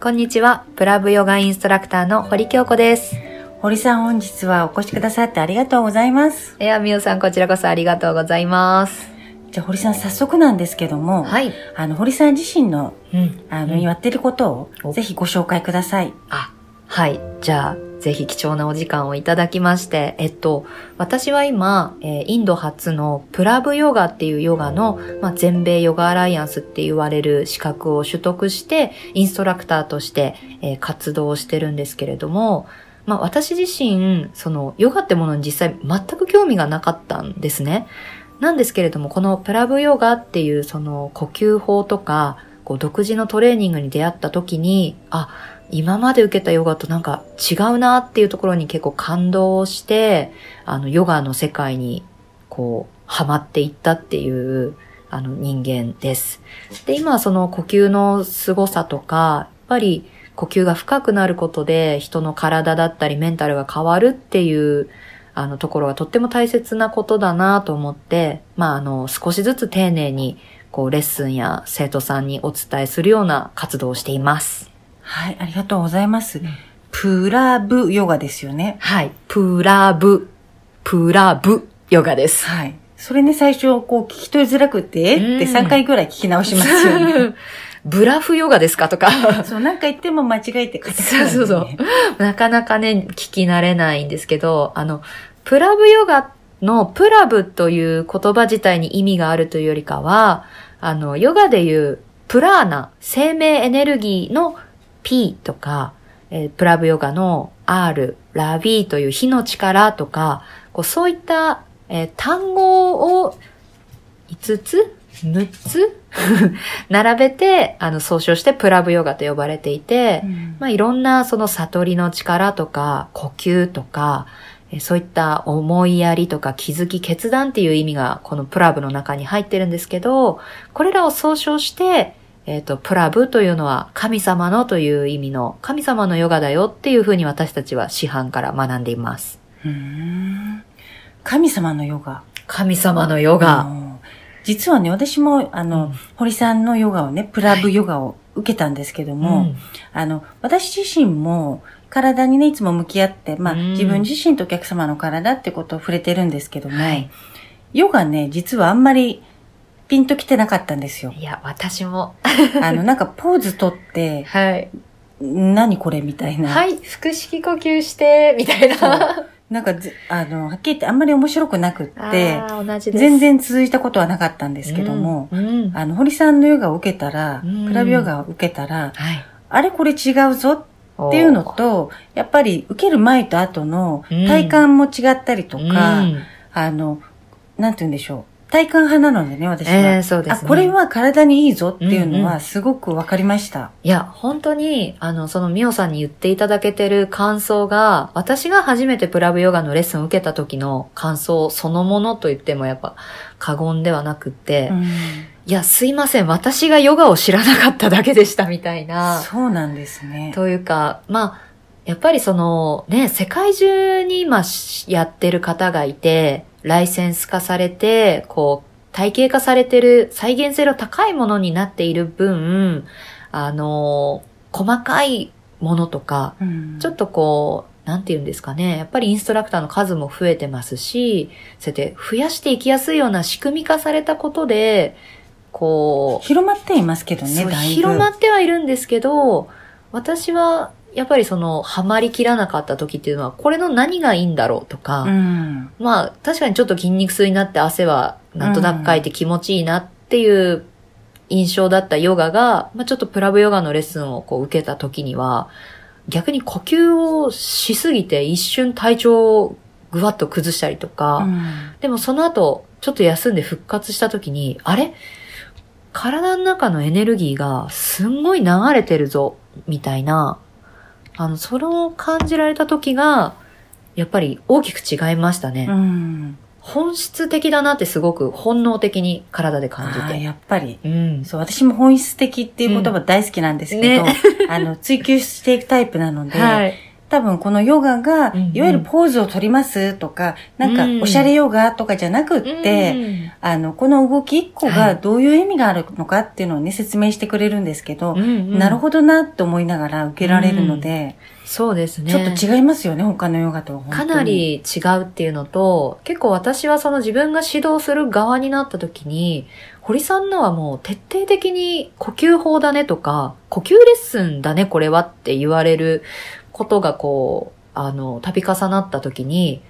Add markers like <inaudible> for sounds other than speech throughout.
こんにちは。プラブヨガインストラクターの堀京子です。堀さん本日はお越しくださってありがとうございますいや、みおさんこちらこそありがとうございます。じゃあ堀さん早速なんですけども、はい。あの堀さん自身のうん。あの、うんやってることをおぜひご紹介ください。あ、はい。じゃあ、ぜひ貴重なお時間をいただきまして、えっと、私は今、えーインド初のプラブヨガっていうヨガの、まあ、全米ヨガアライアンスって言われる資格を取得して、インストラクターとして、えー活動してるんですけれども、まあ、私自身、その、ヨガってものに実際全く興味がなかったんですね。なんですけれども、このプラブヨガっていうその呼吸法とか、こう独自のトレーニングに出会った時に、あ、今まで受けたヨガとなんか違うなっていうところに結構感動して、あの、ヨガの世界に、こう、ハマっていったっていう、あの、人間です。で、今はその呼吸の凄さとか、やっぱり呼吸が深くなることで人の体だったりメンタルが変わるっていう、あの、ところがとっても大切なことだなと思って、まあ、あの、少しずつ丁寧に、こう、レッスンや生徒さんにお伝えするような活動をしています。はい、ありがとうございます。プラブヨガですよね。はい。プラブ、プラブヨガです。はい。それね、最初、こう、聞き取りづらくて、って3回ぐらい聞き直しますよね。<laughs> ブラフヨガですかとか。<laughs> そう、なんか言っても間違えて書いてそうそうそう。なかなかね、聞き慣れないんですけど、あの、プラブヨガのプラブという言葉自体に意味があるというよりかは、あの、ヨガでいうプラーナ、生命エネルギーの P とか、えープラブヨガの R、ラビーという火の力とか、こうそういった、えー単語を5つ ?6 つ <laughs> 並べて、あの、総称してプラブヨガと呼ばれていて、うんまあ、いろんなその悟りの力とか、呼吸とか、えーそういった思いやりとか気づき、決断っていう意味がこのプラブの中に入ってるんですけど、これらを総称して、えっ、と、プラブというのは神様のという意味の神様のヨガだよっていうふうに私たちは師範から学んでいます。神様のヨガ。神様のヨガ。うん実はね、私も、あの、うん堀さんのヨガをね、プラブヨガを受けたんですけども、うんあの、私自身も体にね、いつも向き合って、まあ、うん自分自身とお客様の体ってことを触れてるんですけども、はい。ヨガね、実はあんまりピンときてなかったんですよ。いや、私も。あの、なんかポーズ取って、はい。何これみたいな。はい、腹式呼吸して、みたいな。なんかず、あの、はっきり言ってあんまり面白くなくって、あー同じです。全然続いたことはなかったんですけども、うん、うんあの、堀さんのヨガを受けたら、うんプラビヨガを受けたら、はい。あれこれ違うぞっていうのと、やっぱり受ける前と後のうん体感も違ったりととか、あの、なんて言うんでしょう。体感派なのでね、私は。えーそうですねあ、これは体にいいぞっていうのうんうはすごくわかりました。いや、本当に、あの、そのミオさんに言っていただけてる感想が、私が初めてプラブヨガのレッスンを受けた時の感想そのものと言ってもやっぱ過言ではなくって、うんいや、すいません、私がヨガを知らなかっただけでしたみたいな。そうなんですね。というか、まあ、やっぱりそのね、世界中に今しやってる方がいて、ライセンス化されて、こう、体系化されてる再現性の高いものになっている分、あの、細かいものとか、うんちょっとこう、なんて言うんですかね。やっぱりインストラクターの数も増えてますし、そうやって増やしていきやすいような仕組み化されたことで、こう、広まっていますけどね。広まってはいるんですけど、私はやっぱりその、ハマりきらなかった時っていうのは、これの何がいいんだろうとか、うん。まあ、確かにちょっと筋肉痛になって汗はなんとなくかいて気持ちいいなっていう印象だったヨガが、まあちょっとプラブヨガのレッスンをこう受けた時には、逆に呼吸をしすぎて一瞬体調をぐわっと崩したりとか、うんでもその後、ちょっと休んで復活した時に、あれ？体の中のエネルギーがすんごい流れてるぞ、みたいなあの、それを感じられた時が、やっぱり大きく違いましたね。うん。本質的だなってすごく本能的に体で感じて。やっぱり。うん。そう、私も本質的っていう言葉大好きなんですけど、ね <laughs> あの、追求していくタイプなので、はい。多分このヨガが、うんうん。いわゆるポーズを取りますとか、なんかうん。おしゃれヨガとかじゃなくって、うんあの、この動き一個はい。がどういう意味があるのかっていうのをね、説明してくれるんですけど、うんうん。なるほどなって思いながら受けられるので、そうですね。ちょっと違いますよね、他のヨガとは。かなり違うっていうのと、結構私はその自分が指導する側になった時に、堀さんのはもう徹底的に呼吸法だねとか、呼吸レッスンだねこれはって言われることがこう、あの、度重なった時に、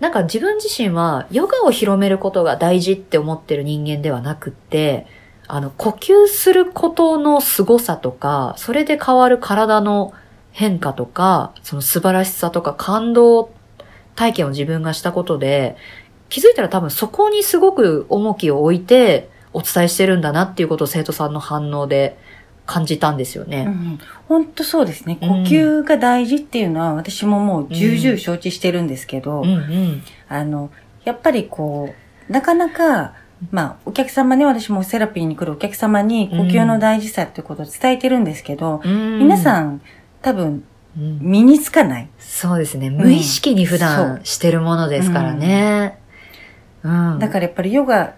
なんか自分自身はヨガを広めることが大事って思ってる人間ではなくって、あの、呼吸することの凄さとか、それで変わる体の変化とか、その素晴らしさとか感動体験を自分がしたことで、気づいたら多分そこにすごく重きを置いてお伝えしてるんだなっていうことを生徒さんの反応で感じたんですよね。うん、本当そうですね。呼うん吸が大事っていうのは私ももう重々承知してるんですけど、うんうん。あの、やっぱりこう、なかなか、まあ、お客様ね、私もセラピーに来るお客様に呼吸の大事さっていうことを伝えてるんですけど、うん皆さん多分うん身につかない。そうですね。無意識に普そ段してるものですからね。うん。だからやっぱりヨガ、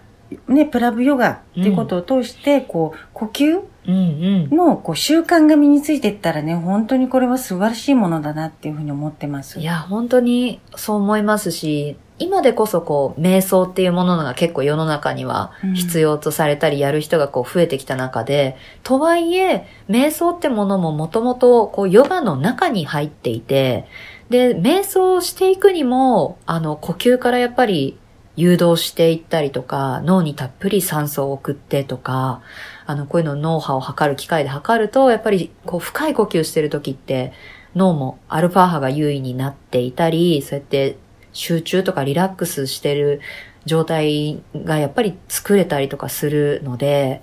ね、プラブヨガっていうことを通して、こう、呼吸うんうん。のこう習慣が身についていったらね、本当にこれは素晴らしいものだなっていうふうに思ってます。いや、本当にそう思いますし、今でこそこう、瞑想っていうものが結構世の中にはうん必要とされたりやる人がこう増えてきた中で、とはいえ、瞑想ってものももともとこう、ヨガの中に入っていて、で、瞑想をしていくにも、あの、呼吸からやっぱり誘導していったりとか、脳にたっぷり酸素を送ってとか、あの、こういうのを脳波を測る機械で測ると、やっぱりこう、深い呼吸してる時って、脳もアルファ波が優位になっていたり、そうやって集中とかリラックスしてる状態がやっぱり作れたりとかするので、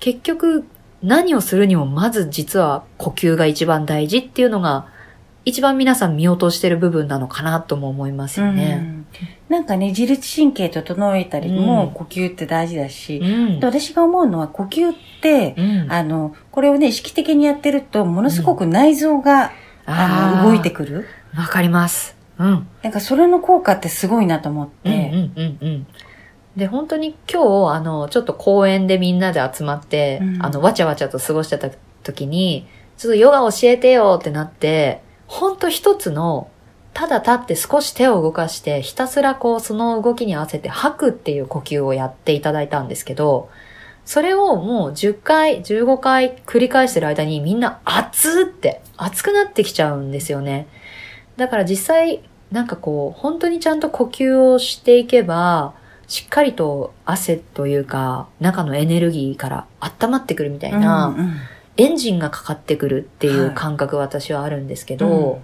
結局何をするにもまず実は呼吸が一番大事っていうのが一番皆さん見落としてる部分なのかなとも思いますよね。うんなんかね、自律神経整えたりもうん呼吸って大事だし、うん。で私が思うのは呼吸って、うんあの、これをね、意識的にやってると、ものすごく内臓が、あの、動いてくる。る。わかります。うん。なんかそれの効果ってすごいなと思って。うんうんうんうん。で、本当に今日、あの、ちょっと公園でみんなで集まって、うんあの、わちゃわちゃと過ごしてた時に、ちょっとヨガ教えてよってなって、本当一つの、ただ立って少し手を動かして、ひたすらこう、その動きに合わせて吐くっていう呼吸をやっていただいたんですけど、それをもう10回、15回繰り返してる間にみんな熱って、熱くなってきちゃうんですよね。だから実際、なんかこう、本当にちゃんと呼吸をしていけば、しっかりと汗というか、中のエネルギーから温まってくるみたいな、うんうん。エンジンがかかってくるっていうはい。感覚私はあるんですけうど、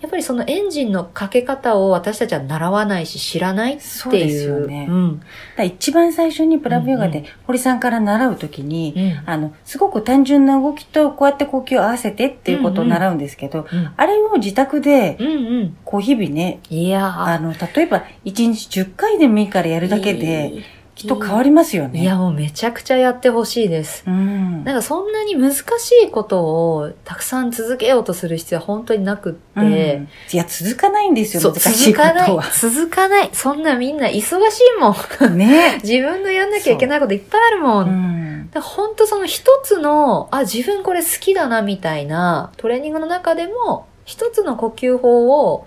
やっぱりそのエンジンのかけ方を私たちは習わないし知らないっていう。そうですよねうん。だ一番最初にプラブヨガうんで堀さんから習うときに、うん。あの、すごく単純な動きとこうやって呼吸を合わせてっていうことを習うんですけど、うんあれを自宅で、うんうん。こう日々ね、いやあの、例えば1日10回でもいいからやるだけで、きっと変わりますよね。いや、もうめちゃくちゃやってほしいです。うん。なんかそんなに難しいことをたくさん続けようとする必要は本当になくって、うんいや、続かないんですよ、難しい続かないことは。。続かない。そんなみんな忙しいもん。ね。<laughs> 自分のやんなきゃいけないこといっぱいあるもん。うん。本当その一つの、あ、自分これ好きだなみたいなトレーニングの中でも、一つの呼吸法を、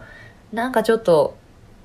なんかちょっと、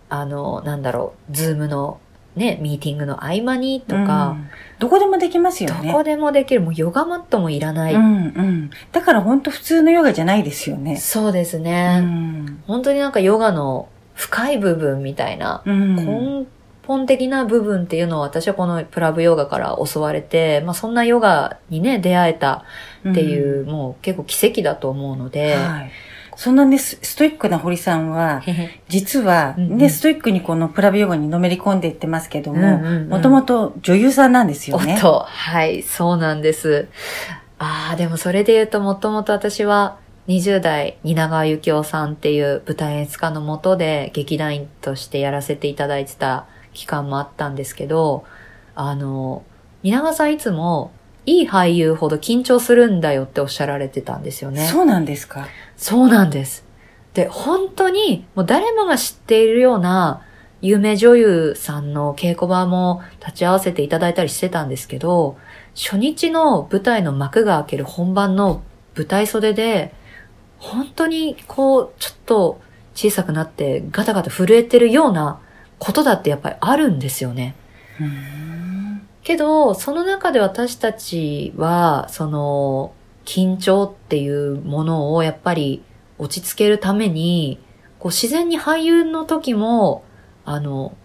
あの、なんだろう、 Zoom のね、ミーティングの合間にとか、うんどこでもできますよね。どこでもできる。もうヨガマットもいらない。うんうん。だから本当普通のヨガじゃないですよね。そうですうね、ん。本当になんかヨガの深い部分みたいな、うん。根本的な部分っていうのを私はこのプラブヨガから教われて、まあそんなヨガにね、出会えたっていう、もう結構奇跡だと思うので、はい。そんなね、スストイックな堀さんは、<laughs> 実は、ね、ストイックにこのプラブヨガにのめり込んでいってますけども、うんもともと女優さんなんですよね。おはい、そうなんです。ああ、でもそれで言うともともと私は20代、蜷川幸雄さんっていう舞台演出家のもとで劇団員としてやらせていただいてた期間もあったんですけど、あの、蜷川さんいつも、いい俳優ほど緊張するんだよっておっしゃられてたんですよね。そうなんですか。そうなんです。で、本当に、もう誰もが知っているような有名女優さんの稽古場も立ち会わせていただいたりしてたんですけど、初日の舞台の幕が開ける本番の舞台袖で、本当にこう、ちょっと小さくなってガタガタ震えてるようなことだってやっぱりあるんですよね。うーんけど、その中で私たちは、その、緊張っていうものをやっぱり落ち着けるために、こう自然に俳優の時も、あの、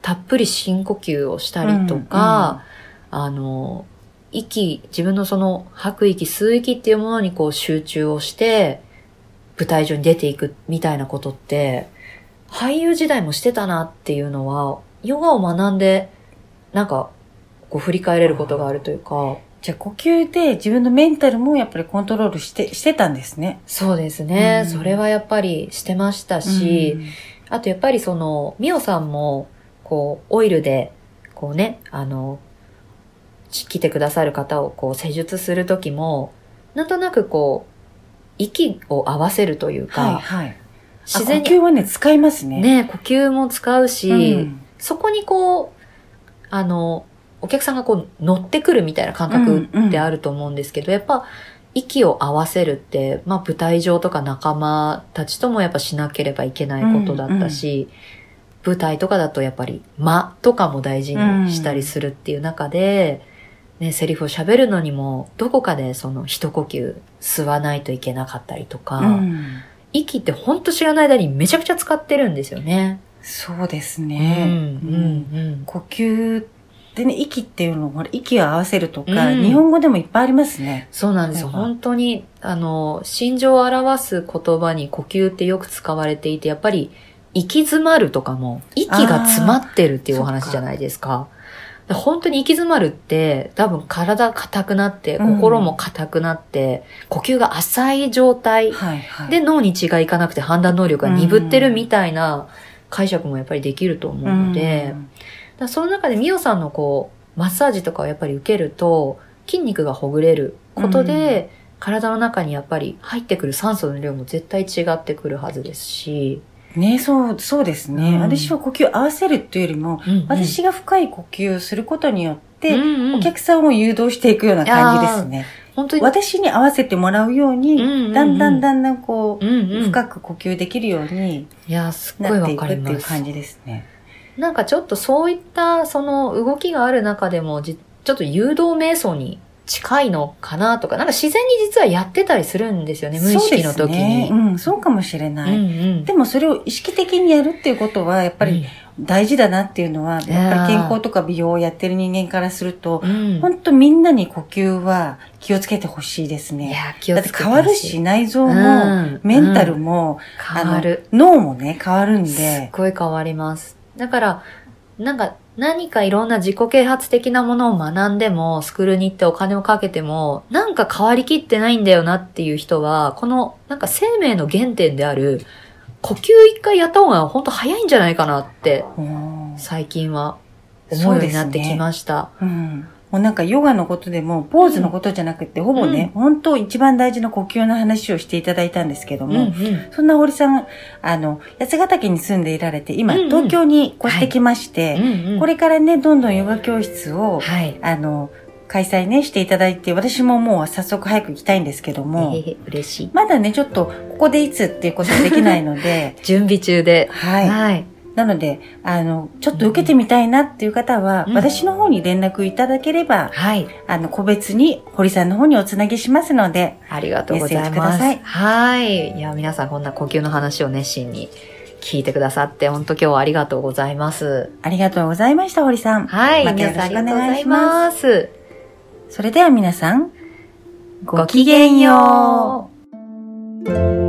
たっぷり深呼吸をしたりとか、あの、息、自分のその吐く息、吸う息っていうものにこう集中をして、舞台上に出ていくみたいなことって、俳優時代もしてたなっていうのは、ヨガを学んで、なんか、こう振り返れることがあるというか、じゃあ呼吸で自分のメンタルもやっぱりコントロールして、してたんですね。そうですね。うんそれはやっぱりしてましたし、あとやっぱりその、ミオさんも、こう、オイルで、こうね、あの、ち来てくださる方をこう施術するときも、なんとなくこう、息を合わせるといううん、か、はいはい。自然にあ呼吸はね、使いますね。ね、呼吸も使うし、うんそこにこう、あの、お客さんがこう乗ってくるみたいな感覚ってあると思うんですけど、やっぱ息を合わせるって、まあ舞台上とか仲間たちともやっぱしなければいけないことだったし、舞台とかだとやっぱり間とかも大事にしたりするっていう中で、ね、セリフを喋るのにも、どこかでその一呼吸吸わないといけなかったりとか、うん息ってほんと知らない間にめちゃくちゃ使ってるんですよね。そうですうん、ね。うん、うんうん。呼吸でね、息っていうのを、ほら息を合わせるとか、うん日本語でもいっぱいありますね。そうなんですよ。はいはい本当に、あの、心情を表す言葉に呼吸ってよく使われていて、やっぱり、息詰まるとかも、息が詰まってるっていうお話じゃないですか。で本当に息詰まるって、多分体硬くなって、うん心も硬くなって、呼吸が浅い状態はいはい。で脳に血がいかなくて判断能力が鈍ってるみたいな解釈もやっぱりできると思うので、だその中でミオさんのこう、マッサージとかをやっぱり受けると、筋肉がほぐれることで、体の中にやっぱり入ってくる酸素の量も絶対違ってくるはずですし、ねそう、そうですね。うん私は呼吸合わせるっていうよりも、私が深い呼吸をすることによって、お客さんを誘導していくような感じですね。本当に、私に合わせてもらうように、うんうんうんだんだんだんだんこう、うんうん、深く呼吸できるようにいや、すっごいなっていくわかりますっていう感。じですね。なんかちょっとそういったその動きがある中でもじちょっと誘導瞑想に近いのかなとか、なんか自然に実はやってたりするんですよね、無意識の時そうねに。うん、そうかもしれない。うんうんでもそれを意識的にやるっていうことは、やっぱり大事だなっていうのは、やっぱり健康とか美容をやってる人間からすると、うん、本当みんなに呼吸は気をつけてほしいですね。いや、気をだっつけてて変わるし、内臓も、うんメンタルも、変わる。脳もね、変わるんすっで、ごい変わります。だから、なんか何かいろんな自己啓発的なものを学んでも、スクールに行ってお金をかけても、なんか変わりきってないんだよなっていう人は、このなんか生命の原点である、呼吸一回やった方が本当早いんじゃないかなって、うん。最近は思うようになってきました。うんもうなんかヨガのことでも、ポーズのことじゃなくて、ほぼね、本当一番大事な呼吸の話をしていただいたんですけども、うんうんそんな堀さん、あの、八ヶ岳に住んでいられて、今、うんうん東京に越してきまして、うんうんこれからね、どんどんヨガ教室を、はい。あの、開催ね、していただいて、私ももう早速早く行きたいんですけども、嬉しい。まだね、ちょっと、ここでいつっていうことはできないので、<laughs> 準備中で。はい。はい。なので、あの、ちょっと受けてみたいなっていう方は、うん私の方に連絡いただければ、はい。あの、個別に堀さんの方におつなぎしますので、ありがとうございます。はい。いや、皆さんこんな呼吸の話を熱心に聞いてくださって、本当今日はありがとうございます。ありがとうございました、堀さん。はい。またよ皆さんろしくおありがとうござい願いし。ます。それでは皆さん、ごきげんよう。